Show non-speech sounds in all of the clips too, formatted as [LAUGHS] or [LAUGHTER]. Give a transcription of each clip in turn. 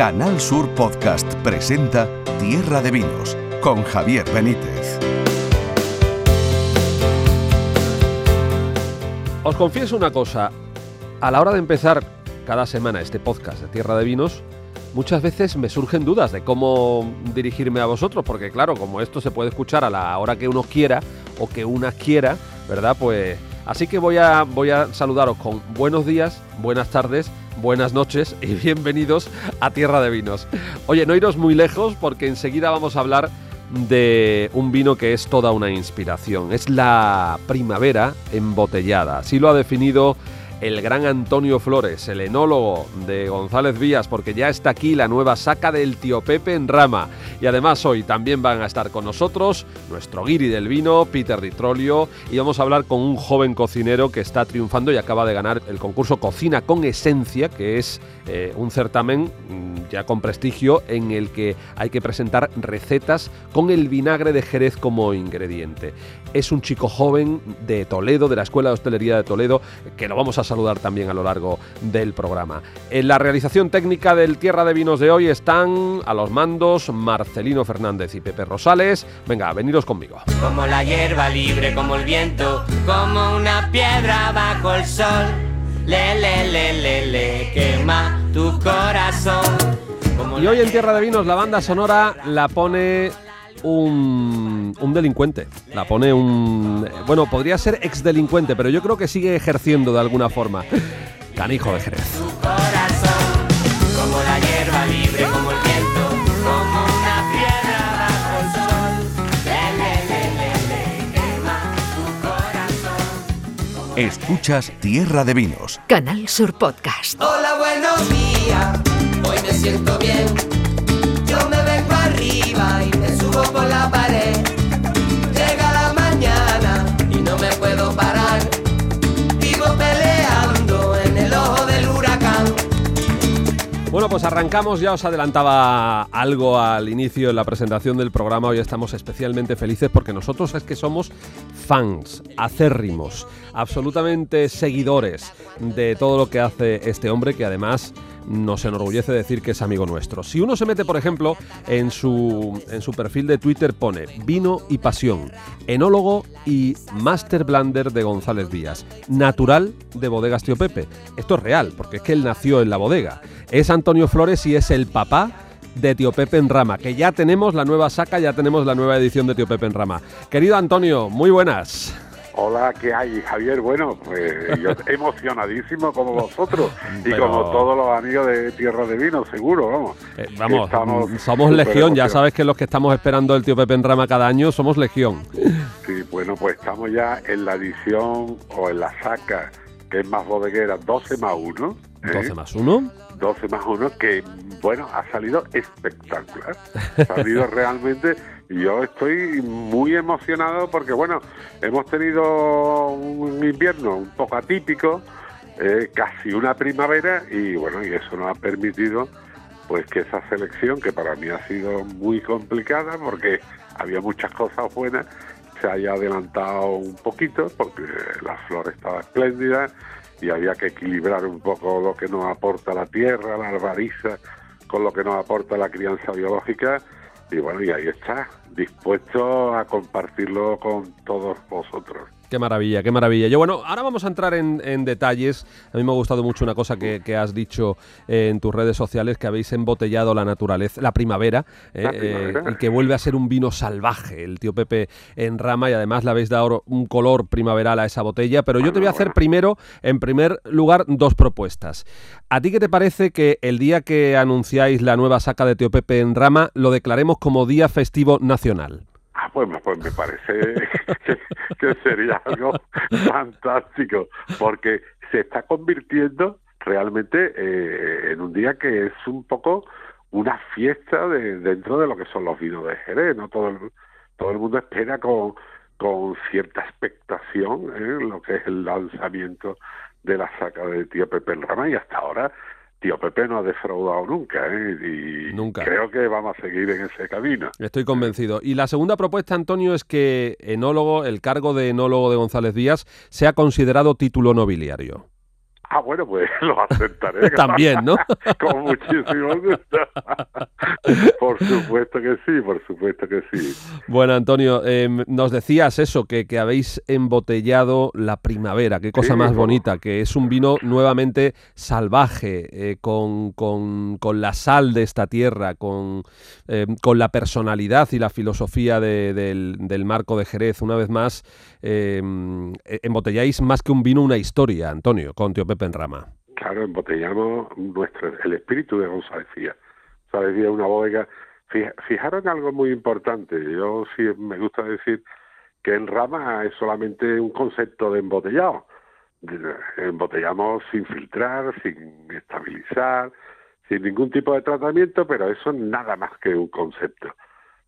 Canal Sur Podcast presenta Tierra de Vinos con Javier Benítez. Os confieso una cosa, a la hora de empezar cada semana este podcast de Tierra de Vinos, muchas veces me surgen dudas de cómo dirigirme a vosotros, porque claro, como esto se puede escuchar a la hora que uno quiera o que una quiera, ¿verdad? Pues así que voy a, voy a saludaros con buenos días, buenas tardes buenas noches y [LAUGHS] bienvenidos a Tierra de Vinos. Oye, no iros muy lejos porque enseguida vamos a hablar de un vino que es toda una inspiración. Es la primavera embotellada. Así lo ha definido el gran Antonio Flores, el enólogo de González Vías, porque ya está aquí la nueva saca del tío Pepe en rama. Y además hoy también van a estar con nosotros nuestro guiri del vino, Peter Ditrolio, y vamos a hablar con un joven cocinero que está triunfando y acaba de ganar el concurso Cocina con Esencia, que es eh, un certamen ya con prestigio en el que hay que presentar recetas con el vinagre de Jerez como ingrediente. Es un chico joven de Toledo, de la Escuela de Hostelería de Toledo, que lo vamos a saludar también a lo largo del programa. En la realización técnica del Tierra de Vinos de hoy están a los mandos Marcelino Fernández y Pepe Rosales. Venga, veniros conmigo. Como la hierba libre, como el viento, como una piedra bajo el sol. Le, le, le, le, le, quema tu corazón. y hoy en Tierra de Vinos la banda sonora la pone un, un, delincuente. La pone un... Bueno, podría ser ex delincuente, pero yo creo que sigue ejerciendo de alguna forma. Canijo de Jerez. como la hierba libre, como el Escuchas Tierra de Vinos. Canal Sur Podcast. Hola, buenos días, hoy me siento bien. Yo me vengo arriba y me subo por la pared. Pues arrancamos, ya os adelantaba algo al inicio en la presentación del programa, hoy estamos especialmente felices porque nosotros es que somos fans, acérrimos, absolutamente seguidores de todo lo que hace este hombre que además nos enorgullece decir que es amigo nuestro. Si uno se mete, por ejemplo, en su, en su perfil de Twitter pone vino y pasión, enólogo y master blender de González Díaz, natural de Bodegas Tío Pepe. Esto es real, porque es que él nació en la bodega. Es Antonio Flores y es el papá de Tío Pepe en Rama, que ya tenemos la nueva saca, ya tenemos la nueva edición de Tío Pepe en Rama. Querido Antonio, muy buenas. Hola, ¿qué hay, Javier? Bueno, pues yo [LAUGHS] emocionadísimo como vosotros y Pero- como todos los amigos de Tierra de Vino, seguro, vamos. Eh, vamos, Estamos mm, somos legión, ya sabes que los que estamos esperando el Tío Pepe en Rama cada año somos legión. [LAUGHS] Sí, bueno, pues estamos ya en la edición o en la saca, que es más bodeguera, 12 más 1. 12 más 1. 12 más 1, que, bueno, ha salido espectacular. Ha salido [LAUGHS] realmente, yo estoy muy emocionado porque, bueno, hemos tenido un invierno un poco atípico, eh, casi una primavera, y bueno, y eso nos ha permitido pues que esa selección, que para mí ha sido muy complicada porque había muchas cosas buenas, se haya adelantado un poquito porque la flor estaba espléndida y había que equilibrar un poco lo que nos aporta la tierra, la albariza, con lo que nos aporta la crianza biológica. Y bueno, y ahí está, dispuesto a compartirlo con todos vosotros. Qué maravilla, qué maravilla. Yo, bueno, ahora vamos a entrar en, en detalles. A mí me ha gustado mucho una cosa que, que has dicho eh, en tus redes sociales, que habéis embotellado la naturaleza, la primavera, eh, La primavera. eh, y que vuelve a ser un vino salvaje, el tío Pepe en rama, y además le habéis dado un color primaveral a esa botella. Pero yo te voy a hacer primero, en primer lugar, dos propuestas. ¿A ti qué te parece que el día que anunciáis la nueva saca de tío Pepe en rama lo declaremos como Día Festivo Nacional? Ah, pues, pues me parece [LAUGHS] que, sería algo fantástico, porque se está convirtiendo realmente eh, en un día que es un poco una fiesta de, dentro de lo que son los vinos de Jerez, ¿no? Todo el, todo el mundo espera con, con cierta expectación ¿eh? lo que es el lanzamiento de la saca de Tío Pepe en Rama y hasta ahora Tío Pepe no ha defraudado nunca ¿eh? y Nunca. creo que vamos a seguir en ese camino. Estoy convencido. Y la segunda propuesta, Antonio, es que enólogo, el cargo de enólogo de González Díaz, sea considerado título nobiliario. Ah, bueno, pues [LAUGHS] lo aceptaré. También, ¿no? [LAUGHS] Con muchísimo gusto. [LAUGHS] por supuesto que sí, por supuesto que sí. Bueno, Antonio, eh, nos decías eso, que, que, habéis embotellado la primavera, qué cosa más bonita, que es un vino nuevamente salvaje, eh, con, con, con, la sal de esta tierra, con, eh, con la personalidad y la filosofía de, del, del, marco de Jerez. Una vez más, embotelláis más que un vino, una historia, Antonio, con Tío Pepe en Rama. Claro, embotellamos nuestro, el espíritu de González Díaz. González es una bodega. Fijaron algo muy importante. Yo sí me gusta decir que en Rama es solamente un concepto de embotellado. Embotellamos sin filtrar, sin estabilizar, sin ningún tipo de tratamiento, pero eso es nada más que un concepto.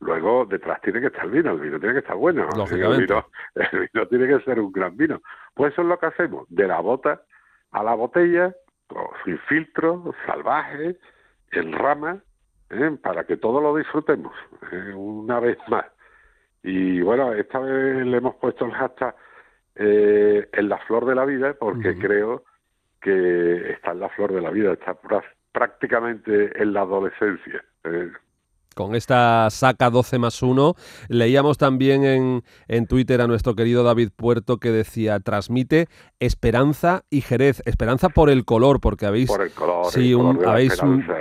Luego detrás tiene que estar el vino, el vino tiene que estar bueno, el vino, el vino tiene que ser un gran vino. Pues eso es lo que hacemos, de la bota a la botella, sin filtro, salvaje, en rama, ¿eh? para que todos lo disfrutemos ¿eh? una vez más. Y bueno, esta vez le hemos puesto el hashtag eh, en la flor de la vida porque creo que está en la flor de la vida, está prácticamente en la adolescencia. ¿eh? Con esta saca 12 más 1. Leíamos también en, en, Twitter a nuestro querido David Puerto que decía, transmite esperanza y Jerez. Esperanza por el color, porque habéis... Por el color. Sí, habéis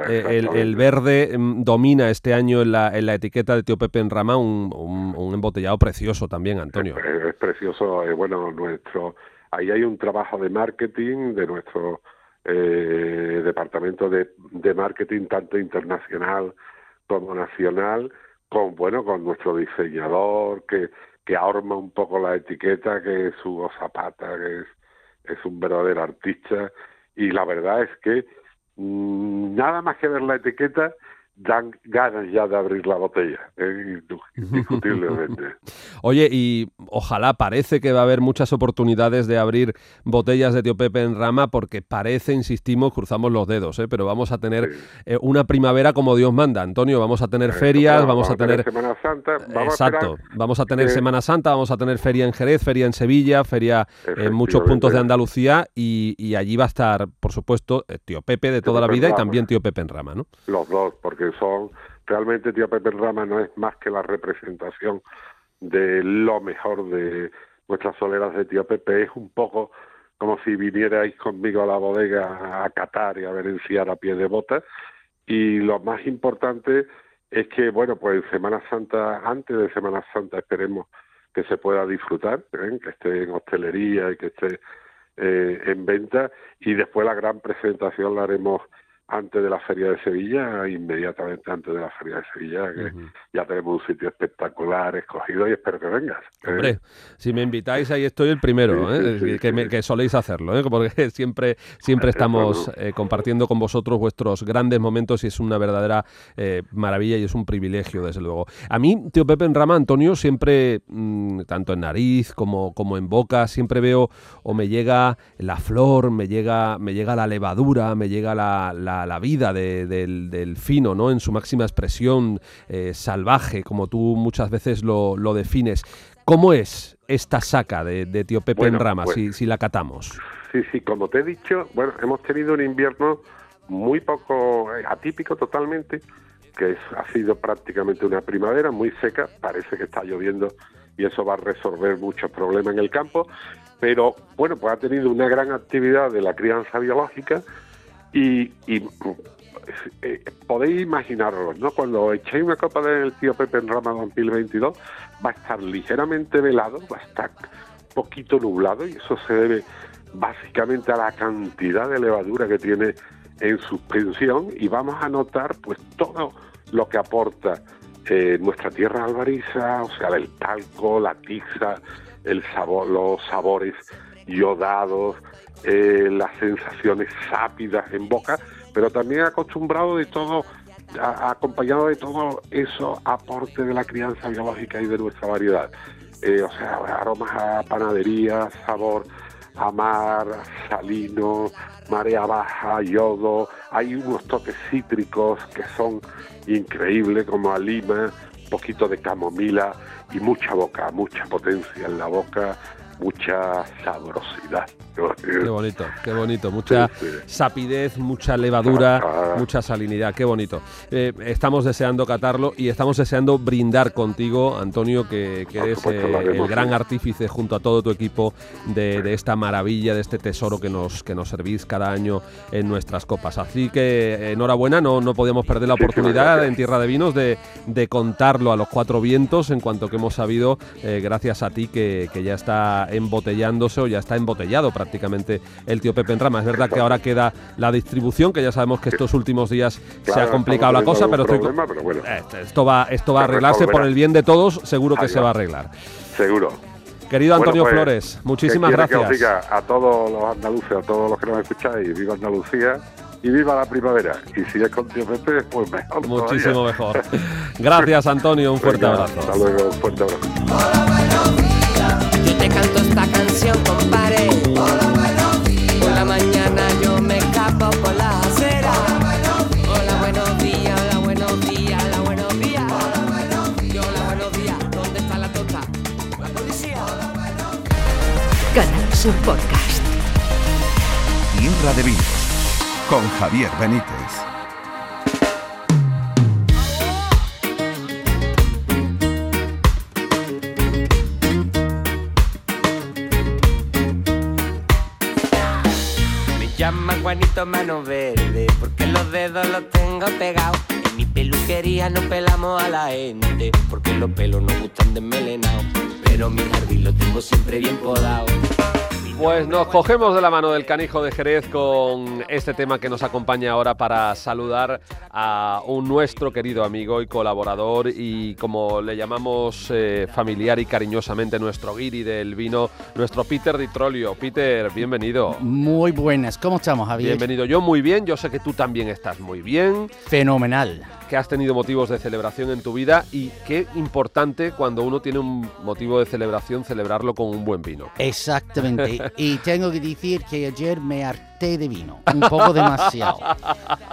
eh, el, verde mm, domina este año en la, en la etiqueta de Tío Pepe en Rama, un, un, embotellado precioso también, Antonio. Es, precioso, eh, bueno, nuestro... Ahí hay un trabajo de marketing de nuestro eh, departamento de, de marketing, tanto internacional como nacional, con bueno, con nuestro diseñador que, que ahorma un poco la etiqueta, que es Hugo Zapata, que es, es un verdadero artista, y la verdad es que mmm, nada más que ver la etiqueta dan ganas ya de abrir la botella, ¿eh? indiscutiblemente. [LAUGHS] Oye, y ojalá parece que va a haber muchas oportunidades de abrir botellas de Tío Pepe en rama, porque parece, insistimos, cruzamos los dedos, ¿eh? pero vamos a tener eh, una primavera como Dios manda, Antonio, vamos a tener ferias, vamos, a tener... Semana Santa, Exacto, vamos a tener Semana Santa, vamos a tener feria en Jerez, feria en Sevilla, feria en muchos puntos de Andalucía, y, y, allí va a estar, por supuesto, Tío Pepe de toda la vida y también Tío Pepe en rama, ¿no? Los dos, porque son realmente Tío Pepe Rama no es más que la representación de lo mejor de nuestras soleras de Tío Pepe, es un poco como si vinierais conmigo a la bodega a catar y a verenciar a pie de bota. Y lo más importante es que, bueno, pues Semana Santa, antes de Semana Santa esperemos que se pueda disfrutar, ¿eh? que esté en hostelería y que esté eh, en venta. Y después la gran presentación la haremos antes de la Feria de Sevilla, inmediatamente antes de la Feria de Sevilla, que ya tenemos un sitio espectacular escogido y espero que vengas. ¿eh? Si me invitáis ahí estoy el primero, ¿eh? que, soléis hacerlo, ¿eh? porque [LAUGHS] siempre, siempre [LAUGHS] estamos compartiendo con vosotros vuestros grandes momentos y es una verdadera maravilla y es un privilegio, desde luego. A mí, tío Pepe en Rama, Antonio, siempre, mm, tanto en nariz como, como en boca, siempre veo o me llega la flor, me llega, me llega la levadura, me llega la la, vida del, fino, ¿no? En su máxima expresión eh, salvaje, como tú muchas veces lo, defines. ¿Cómo es esta saca de, Tío Pepe en Rama, pues si, la catamos? Sí, sí, como te he dicho, bueno, hemos tenido un invierno muy poco eh, atípico totalmente, que ha sido prácticamente una primavera muy seca, parece que está lloviendo y eso va a resolver muchos problemas en el campo, pero bueno, pues ha tenido una gran actividad de la crianza biológica, y, eh, podéis imaginarlo, ¿no? Cuando echéis una copa del tío Pepe en Rama 2022, va a estar ligeramente velado, va a estar poquito nublado y eso se debe básicamente a la cantidad de levadura que tiene en suspensión y vamos a notar pues todo lo que aporta eh, nuestra tierra albariza, o sea, el talco, la tiza, el sabor, los sabores yodados, eh, las sensaciones sápidas en boca, pero también acostumbrado de todo, acompañado de todo eso aporte de la crianza biológica y de nuestra variedad. Eh, o sea, aromas a panadería, sabor a mar, salino, marea baja, yodo, hay unos toques cítricos que son increíbles como a lima, poquito de camomila y mucha boca, mucha potencia en la boca, mucha sabrosidad. Qué bonito, qué bonito. Mucha Sí, sí. sapidez, mucha levadura, Ah. mucha salinidad. Qué bonito. Eh, estamos deseando catarlo y estamos deseando brindar contigo, Antonio, que, eres eh, el gran artífice junto a todo tu equipo de, de esta maravilla, de este tesoro que nos, que nos servís cada año en nuestras copas. Así que eh, enhorabuena, no, no podíamos perder la oportunidad en Tierra de Vinos de, de contarlo a los cuatro vientos en cuanto que hemos sabido, eh, gracias a ti, que, que ya está embotellándose o ya está embotellado prácticamente el tío Pepe en Rama. Es verdad que ahora queda la distribución, que ya sabemos que estos últimos días se ha complicado la cosa, pero estoy, algún problema, pero bueno, eh, esto va, esto va a Se arreglarse por el bien de todos, seguro que se va. a arreglar. seguro. Querido Bueno, Antonio pues, Flores, muchísimas ¿qué quiere que os gracias. diga a todos los andaluces, a todos los que nos escucháis, viva Andalucía y viva la primavera. Y si es con tío Pepe, pues mejor. Muchísimo todavía. mejor. Gracias, Antonio. Un fuerte Venga, abrazo. Hasta luego, un fuerte abrazo. Te canto esta canción, compadre. Por la mañana yo me escapo por la acera. Hola, buenos días, hola, buenos días, hola, buenos días. Yo, hola, buenos días. ¿Dónde está la tota? Policía. Canal Sur Podcast. Tierra de Vinos con Javier Benítez. Llaman Juanito Mano Verde porque los dedos los tengo pegados. En mi peluquería no pelamos a la gente porque los pelos nos gustan desmelenados. Pero mi jardín lo tengo siempre bien podado. Pues nos cogemos de la mano del canijo de Jerez con este tema que nos acompaña ahora para saludar a un nuestro querido amigo y colaborador y como le llamamos eh, familiar y cariñosamente nuestro guiri del vino, nuestro Peter Di Trolio. Peter, bienvenido. Muy buenas, ¿cómo estamos, Javier? Bienvenido. Yo muy bien, yo sé que tú también estás muy bien, Fenomenal. Que has tenido motivos de celebración en tu vida y qué importante cuando uno tiene un motivo de celebración celebrarlo con un buen vino. Exactamente. [LAUGHS] y tengo que decir que ayer me harté de vino. Un poco demasiado.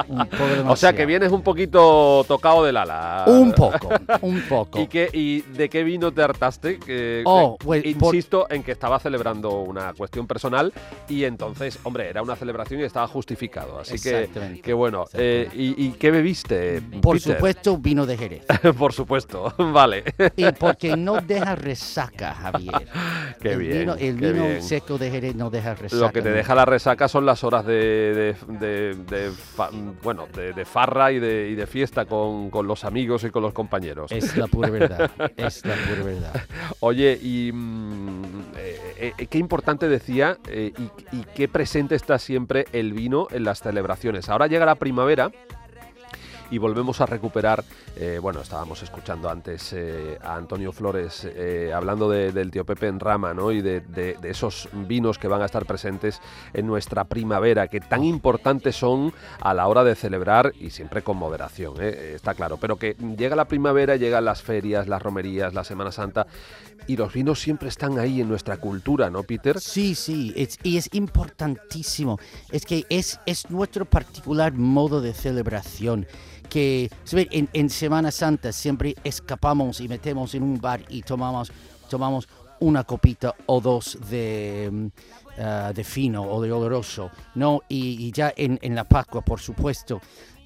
Un poco demasiado. O sea que vienes un poquito tocado del ala. Un poco, un poco. ¿Y, qué, ¿Y de qué vino te hartaste? Que, Oh, que- pues, por- insisto en que estaba celebrando una cuestión personal y entonces, hombre, era una celebración y estaba justificado. Así que, que bueno. eh, ¿y, y qué bebiste? Por Peter? supuesto, vino de Jerez. [LAUGHS] Por supuesto, [LAUGHS] vale. Y porque no deja resaca, Javier. [LAUGHS] Qué el bien, Vino, el qué vino bien. seco de Jerez no deja resaca. Lo que te deja la resaca son las horas de, de- de- de fa- bueno, de, farra y de, y de fiesta con, con los amigos y con los compañeros. Es la pura verdad. [LAUGHS] Es la pura verdad. Oye, y mm, eh, eh, qué importante decía eh, y, y qué presente está siempre el vino en las celebraciones. Ahora llega la primavera y volvemos a recuperar, eh, bueno, estábamos escuchando antes eh, a Antonio Flores eh, hablando de- del tío Pepe en rama, ¿no? Y de, de- esos vinos que van a estar presentes en nuestra primavera, que tan importantes son a la hora de celebrar y siempre con moderación, está claro. Pero que llega la primavera, llegan las ferias, las romerías, la Semana Santa y los vinos siempre están ahí en nuestra cultura, ¿no, Peter? Sí, sí, y es importantísimo. Es que es, es nuestro particular modo de celebración. Que en, en Semana Santa siempre escapamos y metemos en un bar y tomamos, tomamos una copita o dos de, ah, de fino o de oloroso, ¿no? Y, y ya en, en la Pascua, por supuesto.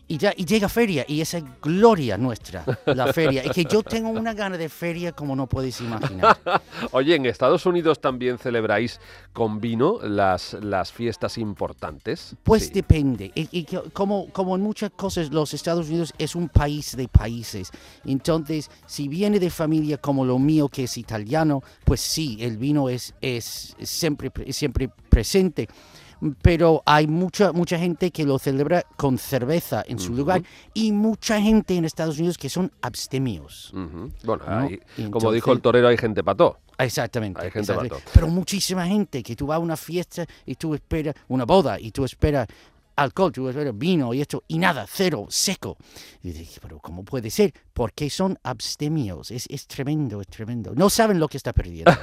Y ya y llega feria y esa es gloria nuestra, la feria. Y que yo [LAUGHS] tengo una gana de feria como no puedes imaginar. [LAUGHS] Oye, en Estados Unidos también celebráis con vino las, las fiestas importantes. Pues Sí. depende. Y, como, como en muchas cosas, los Estados Unidos es un país de países. Entonces, si viene de familia como lo mío, que es italiano, pues sí, el vino es, es siempre, pre- siempre presente. Pero hay mucha, mucha gente que lo celebra con cerveza en su lugar y mucha gente en Estados Unidos que son abstemios. Bueno, ¿no? ahí, Y como dijo el torero, hay gente pató. Exactamente. Hay gente exactamente. Pero muchísima gente que tú vas a una fiesta y tú esperas una boda y tú esperas alcohol, vino y esto y nada, cero, seco. Y dije, pero ¿cómo puede ser? Porque son abstemios. Es, es tremendo, es tremendo. No saben lo que está perdiendo. [LAUGHS]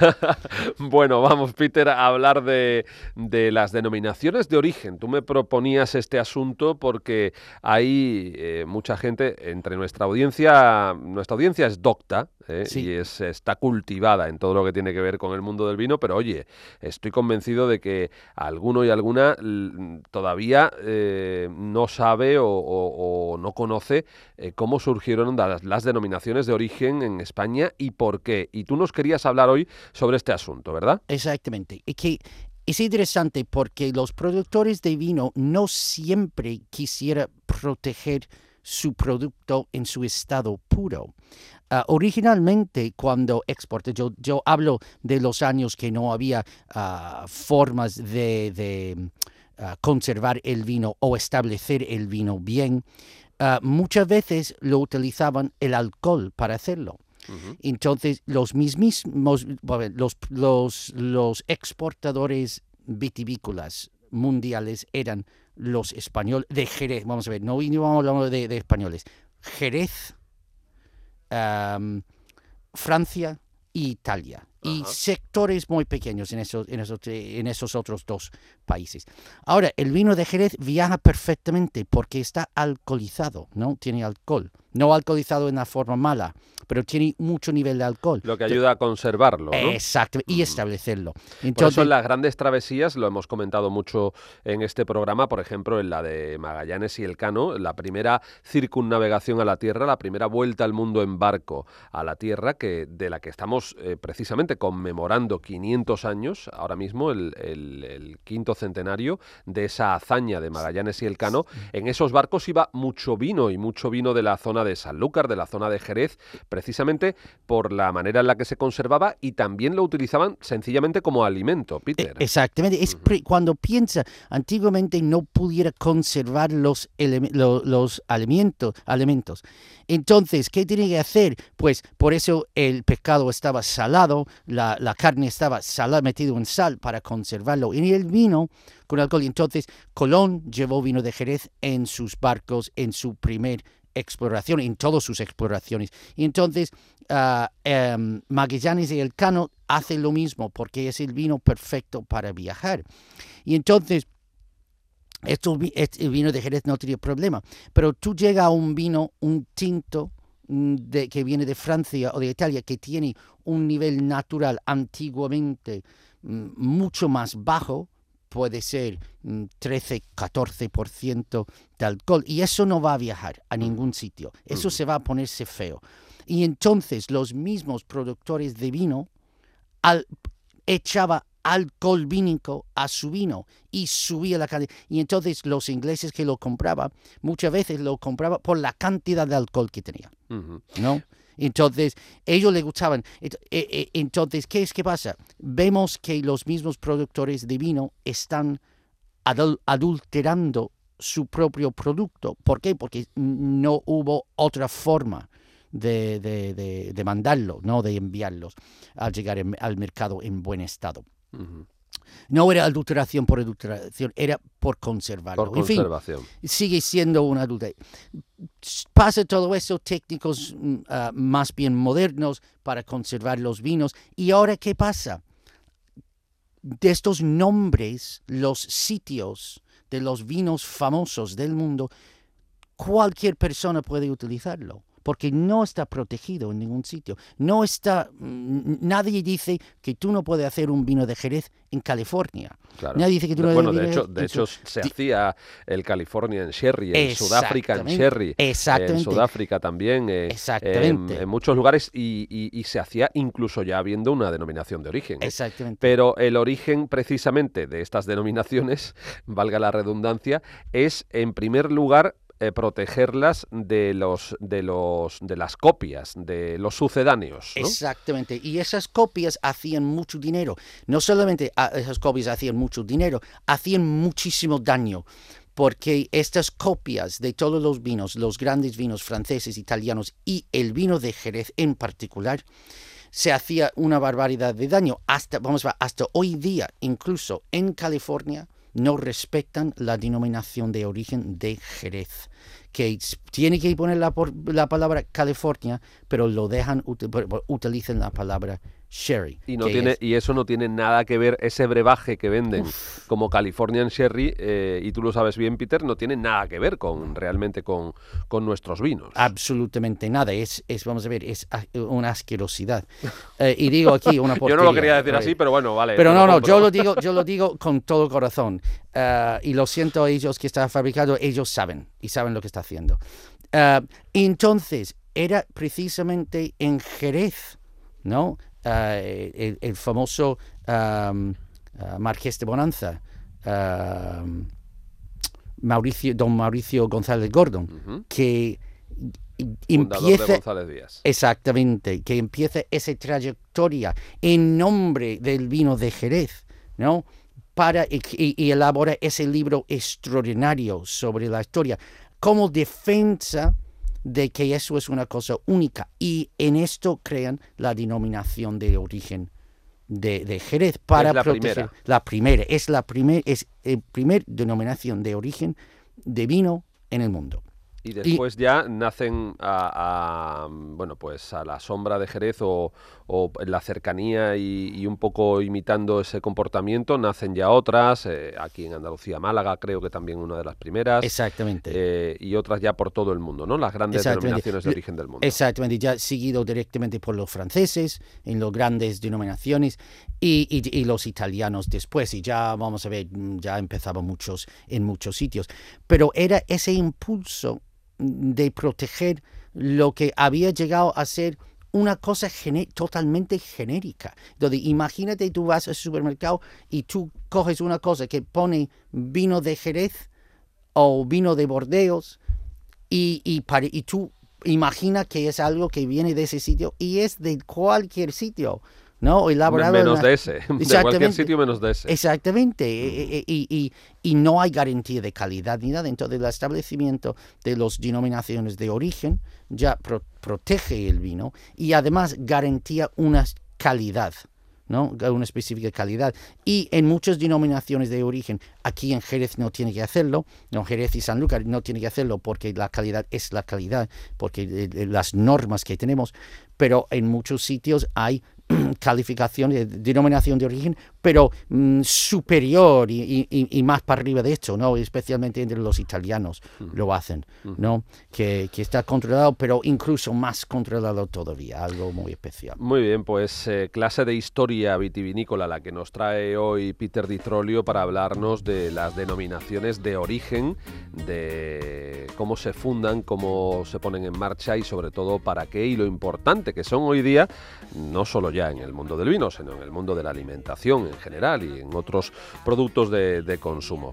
Bueno, vamos, Peter, a hablar de, de las denominaciones de origen. Tú me proponías este asunto porque hay eh, mucha gente entre nuestra audiencia, nuestra audiencia es docta, ¿eh? Sí. y es, está cultivada en todo lo que tiene que ver con el mundo del vino, pero oye, estoy convencido de que alguno y alguna l- todavía eh, no sabe o, o- o no conoce eh, cómo surgieron las, las denominaciones de origen en España y por qué. Y tú nos querías hablar hoy sobre este asunto, ¿verdad? Exactamente. Y que es interesante porque los productores de vino no siempre quisieran proteger su producto en su estado puro. Ah, originalmente, cuando exporté, yo, yo hablo de los años que no había ah, formas de, de, ah, conservar el vino o establecer el vino bien, muchas veces lo utilizaban el alcohol para hacerlo. Entonces, los mismos, los, los, los exportadores vitivícolas mundiales eran los españoles de Jerez, vamos a ver, no no hablando de, de españoles, Jerez, Francia e Italia. Y sectores muy pequeños en esos, en, esos, en esos otros dos países. Ahora, el vino de Jerez viaja perfectamente porque está alcoholizado, ¿no? Tiene alcohol. No alcoholizado en la forma mala, pero tiene mucho nivel de alcohol. Lo que ayuda a conservarlo, ¿no? Exacto, y establecerlo. Por Entonces, eso en las grandes travesías, lo hemos comentado mucho en este programa, por ejemplo, en la de Magallanes y Elcano, la primera circunnavegación a la Tierra, la primera vuelta al mundo en barco a la Tierra, que, de la que estamos eh, precisamente conmemorando 500 años, ahora mismo el, el- el quinto centenario de esa hazaña de Magallanes y Elcano. En esos barcos iba mucho vino y mucho vino de la zona de Sanlúcar, de la zona de Jerez, precisamente por la manera en la que se conservaba y también lo utilizaban sencillamente como alimento, E- Peter. Exactamente. Es cuando piensa, antiguamente no pudiera conservar los, alimentos. Entonces, ¿qué tiene que hacer? Pues por eso el pescado estaba salado, la, carne estaba salada, metido en sal para conservarlo. Y el vino con alcohol. Entonces, Colón llevó vino de Jerez en sus barcos en su primer exploración, en todas sus exploraciones. Y entonces, ah, em, Magallanes y Elcano hacen lo mismo porque es el vino perfecto para viajar. Y entonces, esto, vi- este vino de Jerez no tenía problema. Pero tú llegas a un vino, un tinto mm, de, que viene de Francia o de Italia, que tiene un nivel natural antiguamente mm, mucho más bajo, puede ser mm, 13-14% de alcohol, y eso no va a viajar a ningún sitio. Eso se va a ponerse feo. Y entonces los mismos productores de vino al, echaba alcohol vínico a su vino y subía la calidad. Y entonces los ingleses que lo compraban, muchas veces lo compraban por la cantidad de alcohol que tenía. ¿no? Entonces, ellos le gustaban. Eh, eh, Entonces, ¿qué es que pasa? Vemos que los mismos productores de vino están adul- adulterando su propio producto. ¿Por qué? Porque no hubo otra forma de, de- de- de mandarlo, no de enviarlos al llegar en- al mercado en buen estado. No era adulteración por adulteración, era por conservarlo. Por en fin, conservación. sigue siendo una adulteración. Pasa todo eso, técnicos mm, ah, más bien modernos para conservar los vinos. ¿Y ahora qué pasa? De estos nombres, los sitios de los vinos famosos del mundo, cualquier persona puede utilizarlo. Porque no está protegido en ningún sitio. No está. Nadie dice que tú no puedes hacer un vino de Jerez en California. Claro. Nadie dice que tú no bueno, de hecho, de hecho se hacía el California en Sherry, en Sudáfrica en Exactamente, Sherry, en. Sudáfrica también, eh, Exactamente. en, en muchos lugares y, y- y se hacía incluso ya habiendo una denominación de origen. ¿eh? Exactamente. Pero el origen precisamente de estas denominaciones, [LAUGHS] valga la redundancia, es en primer lugar eh, protegerlas de los de los de las copias, de los sucedáneos. Exactamente. Y esas copias hacían mucho dinero. No solamente ah, esas copias hacían mucho dinero, hacían muchísimo daño. Porque estas copias de todos los vinos, los grandes vinos franceses, italianos y el vino de Jerez en particular, se hacía una barbaridad de daño. Hasta, vamos a ver, hasta hoy día, incluso en California, no respetan la denominación de origen de Jerez. Que tiene que poner la, la palabra California, pero lo dejan, utilizan la palabra Sherry. Y, no que tiene, es- y eso no tiene nada que ver, ese brebaje que venden como Californian Sherry, eh, y tú lo sabes bien, Peter, no tiene nada que ver con realmente con, con nuestros vinos. absolutamente nada. Es, es, vamos a ver, es una asquerosidad. Eh, y digo aquí una [LAUGHS] Yo no lo porquería, quería decir así, pero bueno, vale. Pero no, no, yo lo digo, yo lo digo con todo el corazón. Eh, y lo siento a ellos que está fabricado, ellos saben y saben lo que está haciendo. Entonces, era precisamente en Jerez, ¿no? Eh, el, el famoso um, uh, Marqués de Bonanza, um, Mauricio, don Mauricio González Gordon, Ujú. que de empieza González Díaz. Exactamente, que empiece esa trayectoria en nombre del vino de Jerez, ¿no? Para, y, y- y elabora ese libro extraordinario sobre la historia, como defensa de que eso es una cosa única. Y en esto crean la denominación de origen de, de Jerez para la proteger. primera. La primera, es la primer, es el primer denominación de origen de vino en el mundo. Y después ya nacen a, a, bueno pues a la sombra de Jerez o, o en la cercanía y, y un poco imitando ese comportamiento nacen ya otras eh, aquí en Andalucía Málaga creo que también una de las primeras Exactamente. eh, y otras ya por todo el mundo no las grandes denominaciones de origen del mundo Exactamente, ya seguido directamente por los franceses en las grandes denominaciones y, y- y los italianos después. Y ya vamos a ver, ya empezaban muchos en muchos sitios. Pero era ese impulso de proteger lo que había llegado a ser una cosa totalmente genérica. Donde imagínate tú vas al supermercado y tú coges una cosa que pone vino de Jerez o vino de Bordeos y, y, y tú imaginas que es algo que viene de ese sitio y es de cualquier sitio, ¿no? Elaborado en menos una- de ese [LAUGHS] de cualquier sitio menos de ese Exactamente, e- e- y, y- y no hay garantía de calidad ni nada. Entonces, el establecimiento de las denominaciones de origen ya pro- protege el vino y además garantía una calidad, ¿no? Una específica calidad. Y en muchas denominaciones de origen, aquí en Jerez no tiene que hacerlo, no Jerez y Sanlúcar no tiene que hacerlo porque la calidad es la calidad, porque eh, eh, las normas que tenemos, pero en muchos sitios hay [CLEARS THROAT] calificación, de denominación de origen, pero mm, superior y, y- y- y más para arriba de esto, ¿no? Especialmente entre los italianos lo hacen, ¿no? Que, que está controlado, pero incluso más controlado todavía, algo muy especial. Muy bien, pues eh, clase de historia vitivinícola la que nos trae hoy Peter Di Trolio para hablarnos de las denominaciones de origen, de cómo se fundan, cómo se ponen en marcha y sobre todo para qué y lo importante que son hoy día, no solo ya en el mundo del vino, sino en el mundo de la alimentación en general y en otros productos de, de consumo.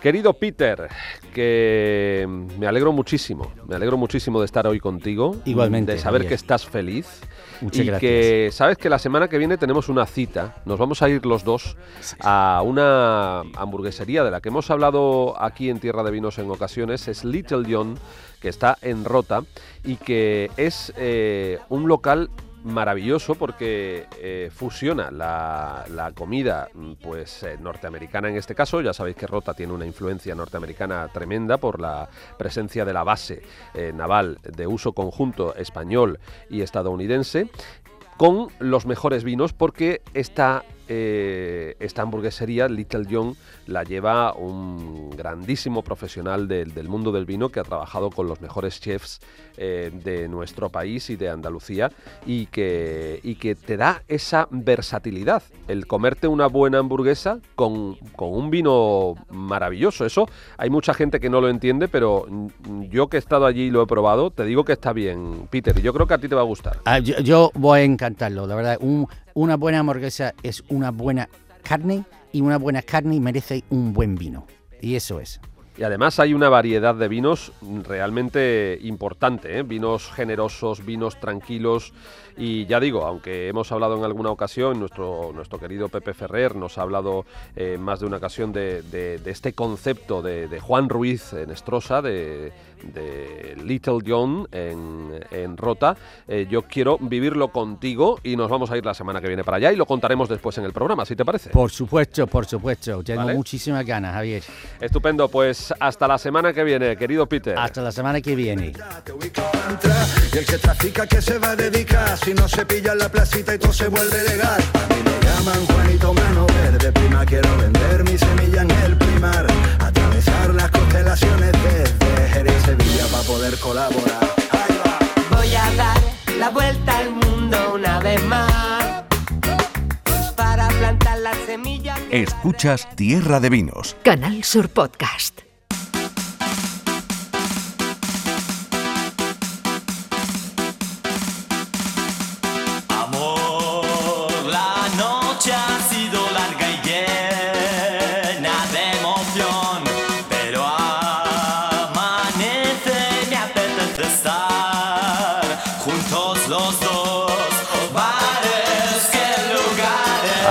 Querido Peter, que me alegro muchísimo, me alegro muchísimo de estar hoy contigo, Igualmente, de saber Javier. que estás feliz Muchas y gracias. que sabes que la semana que viene tenemos una cita, nos vamos a ir los dos a una hamburguesería de la que hemos hablado aquí en Tierra de Vinos en ocasiones, es Little John, que está en Rota y que es eh, un local maravilloso porque eh, fusiona la, la comida mm, pues eh, norteamericana en este caso. Ya sabéis que Rota tiene una influencia norteamericana tremenda por la presencia de la base eh, naval de uso conjunto español y estadounidense con los mejores vinos porque esta, eh, esta hamburguesería Little John la lleva un grandísimo profesional del, mundo del vino que ha trabajado con los mejores chefs eh, de nuestro país y de Andalucía y que, y que te da esa versatilidad, el comerte una buena hamburguesa con, con un vino maravilloso. Eso hay mucha gente que no lo entiende, pero yo que he estado allí y lo he probado, te digo que está bien, Peter, y yo creo que a ti te va a gustar. Ah, yo, yo voy a encantarlo, la verdad. Un- una buena hamburguesa es una buena carne y una buena carne merece un buen vino. Y eso es. Y además hay una variedad de vinos realmente importante, ¿eh? vinos generosos, vinos tranquilos y ya digo, aunque hemos hablado en alguna ocasión, nuestro, nuestro querido Pepe Ferrer nos ha hablado eh, más de una ocasión de, de- de este concepto de, de Juan Ruiz en Estrosa, de, de Little John en, en Rota, eh, yo quiero vivirlo contigo y nos vamos a ir la semana que viene para allá y lo contaremos después en el programa, si te parece. Por supuesto, por supuesto. Tengo Vale. muchísimas ganas, Javier. Estupendo, pues Pues hasta la semana que viene, querido Peter. Hasta la semana que viene. Y el que trafica que se va a dedicar Si no se pilla en la placita y todo se vuelve legal A mí me llaman Juanito Mano Verde Prima quiero vender mi semilla en el primar Atravesar las constelaciones desde Jerez y Sevilla para poder colaborar Ahí va. Voy a dar la vuelta al mundo una vez más para plantar la semilla. que Escuchas Tierra de Vinos Canal Sur Podcast.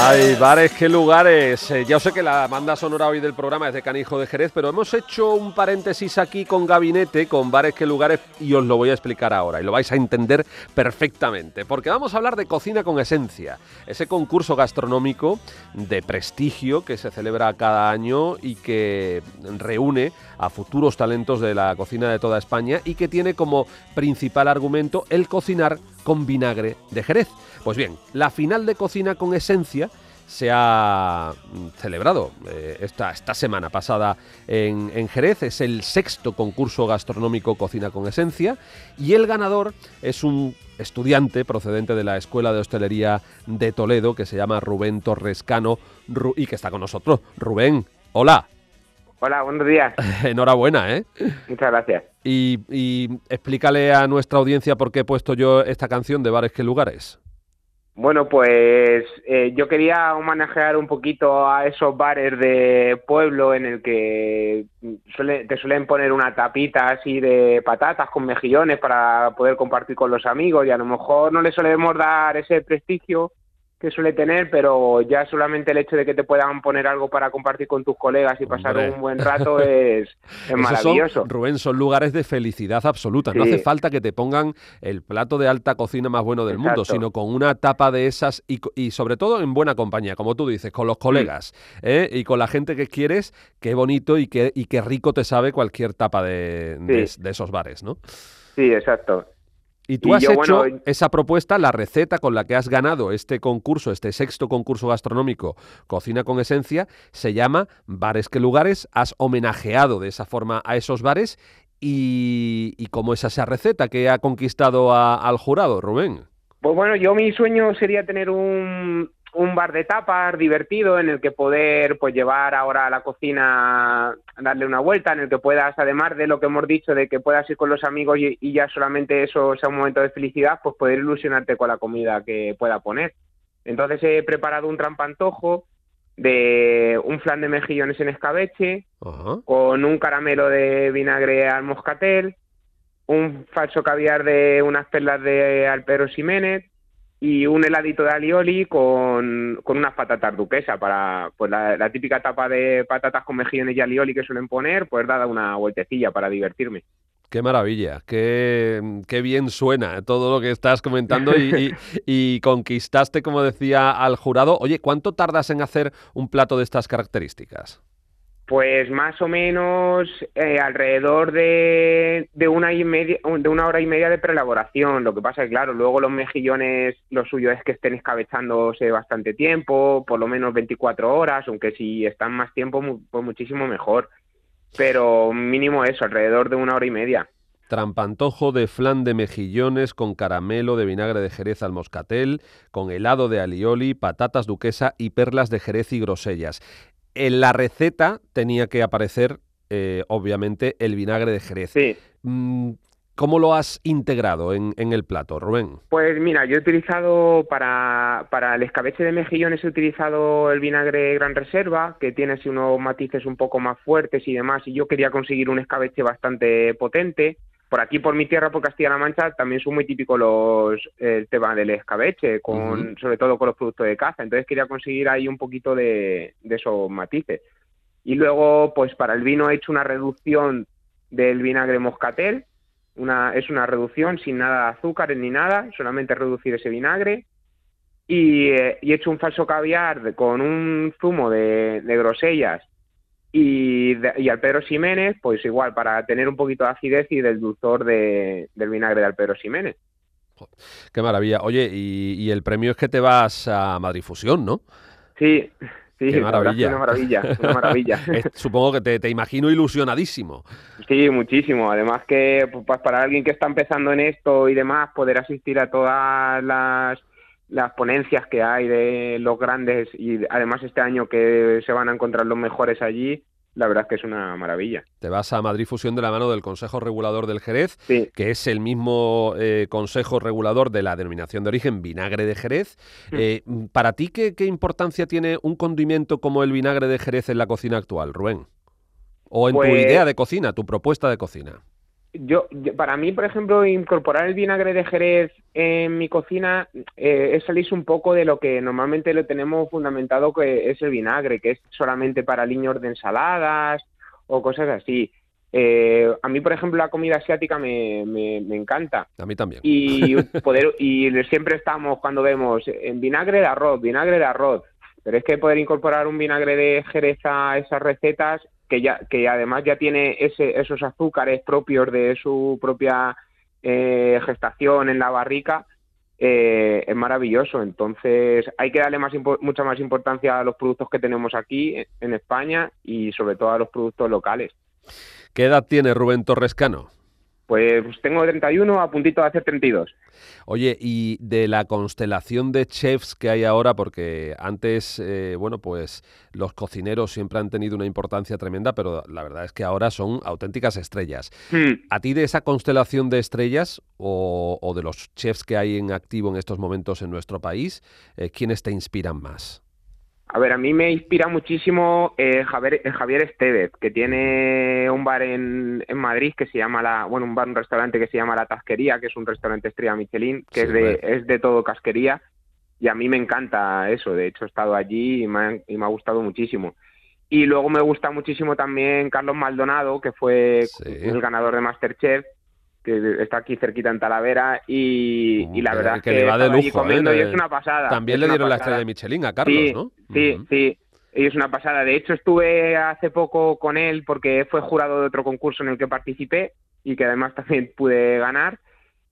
Ay, bares, qué lugares. Eh, ya sé que la banda sonora hoy del programa es de Canijo de Jerez, pero hemos hecho un paréntesis aquí con Gabinete, con bares, qué lugares, y os lo voy a explicar ahora, y lo vais a entender perfectamente, porque vamos a hablar de Cocina con Esencia, ese concurso gastronómico de prestigio que se celebra cada año y que reúne a futuros talentos de la cocina de toda España y que tiene como principal argumento el cocinar con vinagre de Jerez. Pues bien, la final de Cocina con Esencia se ha mm, celebrado eh, esta, esta semana pasada en, Jerez. Es el sexto concurso gastronómico Cocina con Esencia y el ganador es un estudiante procedente de la Escuela de Hostelería de Toledo que se llama Rubén Torrescano y que está con nosotros. Rubén, hola, Hola, buenos días. [LAUGHS] enhorabuena, ¿eh? Muchas gracias. Y, y explícale a nuestra audiencia por qué he puesto yo esta canción de Bares que Lugares. Bueno, pues eh, yo quería homenajear un poquito a esos bares de pueblo en el que suele- te suelen poner una tapita así de patatas con mejillones para poder compartir con los amigos y a lo mejor no le solemos dar ese prestigio que suele tener, pero ya solamente el hecho de que te puedan poner algo para compartir con tus colegas y pasar un buen rato es, [LAUGHS] maravilloso. Son, Rubén, son lugares de felicidad absoluta. No hace falta que te pongan el plato de alta cocina más bueno del mundo, sino con una tapa de esas y, sobre todo en buena compañía, como tú dices, con los Mm. colegas ¿eh? y con la gente que quieres. Qué bonito y qué, y qué rico te sabe cualquier tapa de, de esos bares, ¿no? Sí, exacto. Y tú Y has yo, hecho bueno, esa propuesta, la receta con la que has ganado este concurso, este sexto concurso gastronómico Cocina con Esencia, se llama Bares que Lugares. Has homenajeado de esa forma a esos bares. ¿Y, y cómo es esa receta que ha conquistado a- al jurado, Rubén? Pues bueno, yo mi sueño sería tener un, un bar de tapas divertido en el que poder pues llevar ahora a la cocina, darle una vuelta, en el que puedas, además de lo que hemos dicho, de que puedas ir con los amigos y, y ya solamente eso sea un momento de felicidad, pues poder ilusionarte con la comida que pueda poner. Entonces he preparado un trampantojo de un flan de mejillones en escabeche, con un caramelo de vinagre al moscatel, un falso caviar de unas perlas de Alpero Ximénez y un heladito de alioli con, con unas patatas duquesa para pues la, la típica tapa de patatas con mejillones y alioli que suelen poner, pues dada una vueltecilla para divertirme. Qué maravilla, qué, qué bien suena todo lo que estás comentando y, y- [LAUGHS] y conquistaste, como decía, al jurado. Oye, ¿cuánto tardas en hacer un plato de estas características? Pues más o menos eh, alrededor de, de una y media, de una hora y media de preelaboración. Lo que pasa es claro, luego los mejillones, lo suyo es que estén escabechándose bastante tiempo, por lo menos 24 horas, aunque si están más tiempo, pues muchísimo mejor. Pero mínimo eso, alrededor de una hora y media. Trampantojo de flan de mejillones con caramelo de vinagre de Jerez al moscatel, con helado de alioli, patatas duquesa y perlas de Jerez y grosellas. En la receta tenía que aparecer, eh, obviamente, el vinagre de Jerez. Sí. Mm, ¿Cómo lo has integrado en, en el plato, Rubén? Pues mira, yo he utilizado para, para el escabeche de mejillones he utilizado el vinagre Gran Reserva, que tiene así unos matices un poco más fuertes y demás, y yo quería conseguir un escabeche bastante potente. Por aquí, por mi tierra, por Castilla-La Mancha, también son muy típicos los el tema del escabeche, con, sobre todo con los productos de caza. Entonces quería conseguir ahí un poquito de, de esos matices. Y luego, pues para el vino he hecho una reducción del vinagre moscatel, una, es una reducción sin nada de azúcar ni nada, solamente reducir ese vinagre. Y, eh, y he hecho un falso caviar con un zumo de, de grosellas Y, al Pedro Ximénez, pues igual, para tener un poquito de acidez y del dulzor de- del vinagre de al Pedro Ximénez. Qué maravilla. Oye, y, y el premio es que te vas a Madrid Fusión, ¿no? Sí, sí, Qué maravilla. una maravilla, una maravilla. [LAUGHS] Supongo que te, te imagino ilusionadísimo. Sí, muchísimo. Además que pues, para alguien que está empezando en esto y demás, poder asistir a todas las, las ponencias que hay de los grandes y además este año que se van a encontrar los mejores allí, la verdad es que es una maravilla. Te vas a Madrid Fusión de la mano del Consejo Regulador del Jerez, Sí. que es el mismo eh, Consejo Regulador de la denominación de origen vinagre de Jerez. Mm. Eh, ¿Para ti qué, qué importancia tiene un condimento como el vinagre de Jerez en la cocina actual, Rubén? O en tu Pues- idea de cocina, tu propuesta de cocina. Yo, yo- para mí, por ejemplo, incorporar el vinagre de Jerez en mi cocina eh, es salirse un poco de lo que normalmente lo tenemos fundamentado que es el vinagre, que es solamente para aliños de ensaladas o cosas así. Eh, a mí, por ejemplo, la comida asiática me, me, me encanta. A mí también. Y [LAUGHS] poder y siempre estamos cuando vemos en vinagre de arroz, vinagre de arroz. Pero es que poder incorporar un vinagre de Jerez a esas recetas que ya que además ya tiene ese, esos azúcares propios de su propia eh, gestación en la barrica eh, es maravilloso. Entonces hay que darle mucha más importancia a los productos que tenemos aquí en- en España y sobre todo a los productos locales. ¿Qué edad tiene Rubén Torrescano? Pues tengo 31 a puntito de hacer 32. Oye, y de la constelación de chefs que hay ahora, porque antes, eh, bueno, pues los cocineros siempre han tenido una importancia tremenda, pero la verdad es que ahora son auténticas estrellas. Hmm. ¿A ti de esa constelación de estrellas o, o de los chefs que hay en activo en estos momentos en nuestro país, eh, quiénes te inspiran más? A ver, a mí me inspira muchísimo eh, Javier, eh, Javier Estevez, que tiene un bar en, en Madrid que se llama la, bueno, un bar, un restaurante que se llama La Tasquería, que es un restaurante estrella Michelin, que Sí, es de, es de todo casquería, y a mí me encanta eso. De hecho, he estado allí y me, ha- y me ha gustado muchísimo. Y luego me gusta muchísimo también Carlos Maldonado, que fue Sí. el ganador de Masterchef, que está aquí cerquita en Talavera, y, y la Que- verdad es que que, le va de lujo, ¿eh? comiendo y De- es una pasada. También le dieron la estrella de Michelin a Carlos, sí, ¿no? Sí, Ujú. sí. Y es una pasada. De hecho, estuve hace poco con él porque fue jurado de otro concurso en el que participé y que además también pude ganar.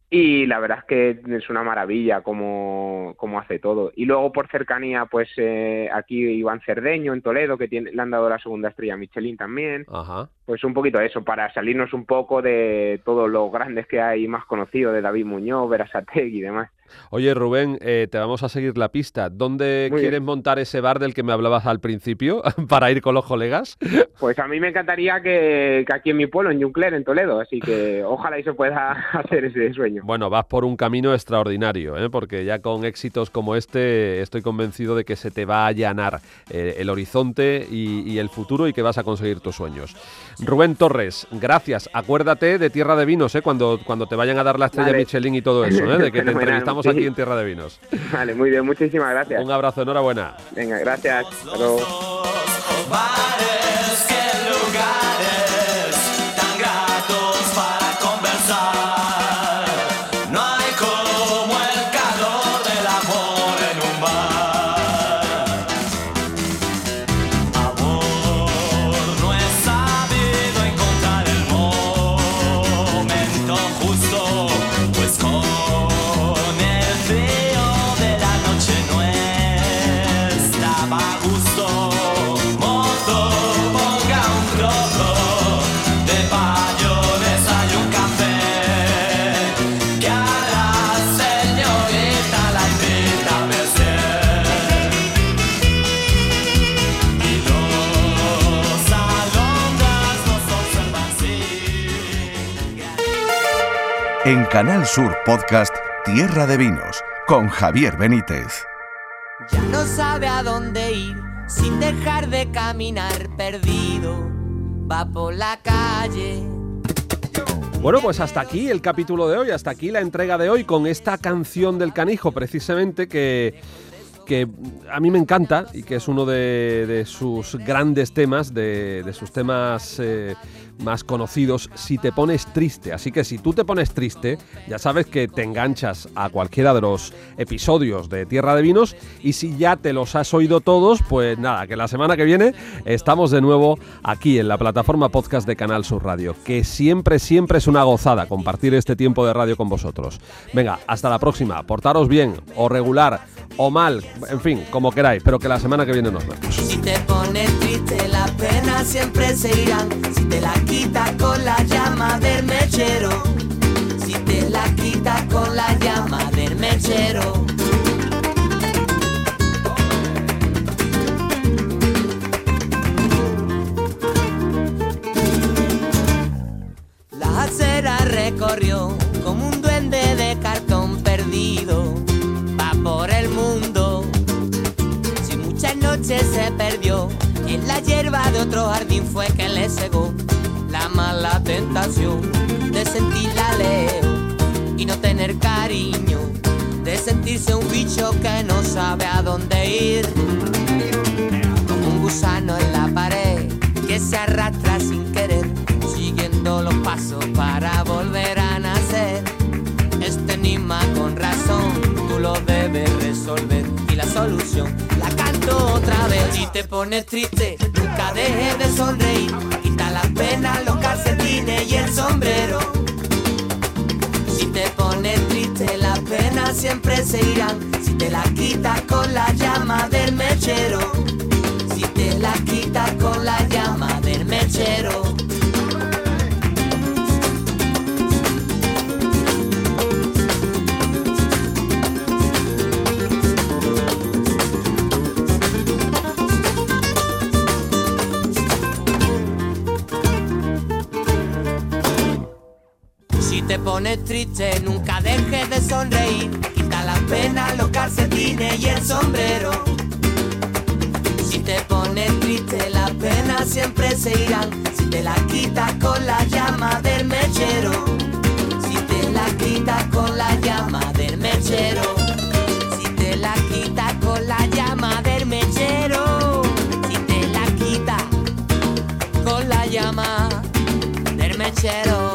Y la verdad es que es una maravilla como, como hace todo. Y luego por cercanía, pues eh, aquí Iván Cerdeño en Toledo, que tiene, le han dado la segunda estrella a Michelin también. Ajá. Pues un poquito eso, para salirnos un poco de todos los grandes que hay más conocidos, de David Muñoz, Verasategui y demás. Oye, Rubén, eh, te vamos a seguir la pista. ¿Dónde Muy quieres bien. montar ese bar del que me hablabas al principio [LAUGHS] para ir con los colegas? Pues a mí me encantaría que, que aquí en mi pueblo, en Juncler, en Toledo, así que [LAUGHS] ojalá y se pueda [LAUGHS] hacer ese sueño. Bueno, vas por un camino extraordinario, ¿eh? porque ya con éxitos como este estoy convencido de que se te va a allanar eh, el horizonte y, y el futuro y que vas a conseguir tus sueños. Rubén Torres, gracias. Acuérdate de Tierra de Vinos, ¿eh? cuando, cuando te vayan a dar la estrella Vale. Michelin y todo eso, ¿eh? de que te entrevistamos sí. aquí en Tierra de Vinos. [LAUGHS] Vale, muy bien, muchísimas gracias. Un abrazo, enhorabuena. Venga, gracias. Hasta luego. En Canal Sur Podcast Tierra de Vinos con Javier Benítez. Ya no sabe a dónde ir sin dejar de caminar perdido. Va por la calle. Bueno, pues hasta aquí el capítulo de hoy, hasta aquí la entrega de hoy con esta canción del canijo, precisamente que, que a mí me encanta y que es uno de, de sus grandes temas, de, de sus temas eh, más conocidos, si te pones triste. Así que si tú te pones triste, ya sabes que te enganchas a cualquiera de los episodios de Tierra de Vinos y si ya te los has oído todos, pues nada, que la semana que viene estamos de nuevo aquí en la plataforma podcast de Canal Sur Radio, que siempre, siempre es una gozada compartir este tiempo de radio con vosotros. Venga, hasta la próxima, portaros bien o regular o mal, en fin, como queráis, pero que la semana que viene nos vemos. Si te pones triste, siempre se. Si te la quitas con la llama del mechero. Si te la quitas con la llama del mechero. La acera recorrió como un duende de cartón perdido. Va por el mundo si muchas noches se perdió en la hierba de otro jardín fue que le cegó tentación de sentir la leo y no tener cariño, de sentirse un bicho que no sabe a dónde ir, como un gusano en la pared que se arrastra sin querer, siguiendo los pasos para volver a nacer. Este enigma con razón tú lo debes resolver y la solución la canto otra vez. Si te pones triste, nunca dejes de sonreír. Se irán. Si te la quitas con la llama del mechero. Si te la quitas con la llama del mechero. Si te pones triste, nunca dejes de sonreír. Penas, los calcetines y el sombrero. Si te pones triste, las penas siempre se irán. Si te la quitas con la llama del mechero. Si te la quitas con la llama del mechero. Si te la quitas con la llama del mechero. Si te la quitas con la llama del mechero.